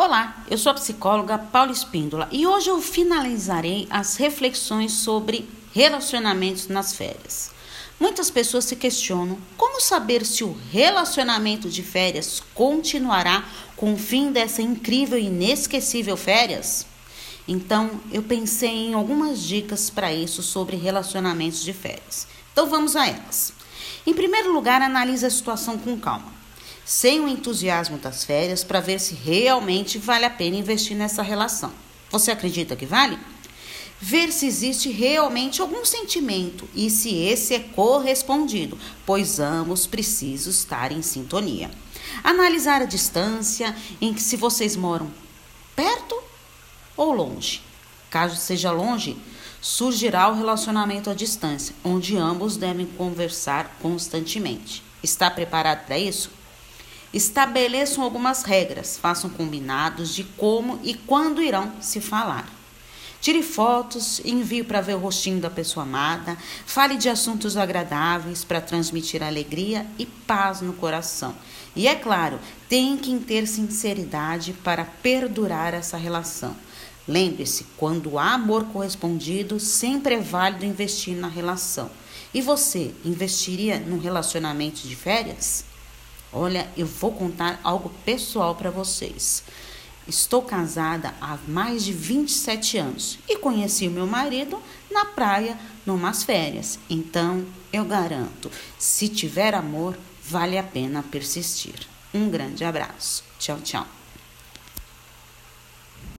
Olá, eu sou a psicóloga Paula Espíndola e hoje eu finalizarei as reflexões sobre relacionamentos nas férias. Muitas pessoas se questionam como saber se o relacionamento de férias continuará com o fim dessa incrível e inesquecível férias. Então, eu pensei em algumas dicas para isso sobre relacionamentos de férias. Então, vamos a elas. Em primeiro lugar, analise a situação com calma sem o entusiasmo das férias para ver se realmente vale a pena investir nessa relação. Você acredita que vale? Ver se existe realmente algum sentimento e se esse é correspondido, pois ambos precisam estar em sintonia. Analisar a distância em que se vocês moram perto ou longe. Caso seja longe, surgirá o relacionamento à distância, onde ambos devem conversar constantemente. Está preparado para isso? Estabeleçam algumas regras, façam combinados de como e quando irão se falar. Tire fotos, envie para ver o rostinho da pessoa amada, fale de assuntos agradáveis para transmitir alegria e paz no coração. E é claro, tem que ter sinceridade para perdurar essa relação. Lembre-se, quando há amor correspondido, sempre é válido investir na relação. E você investiria num relacionamento de férias? Olha, eu vou contar algo pessoal para vocês. Estou casada há mais de 27 anos e conheci o meu marido na praia, numas férias. Então, eu garanto, se tiver amor, vale a pena persistir. Um grande abraço. Tchau, tchau.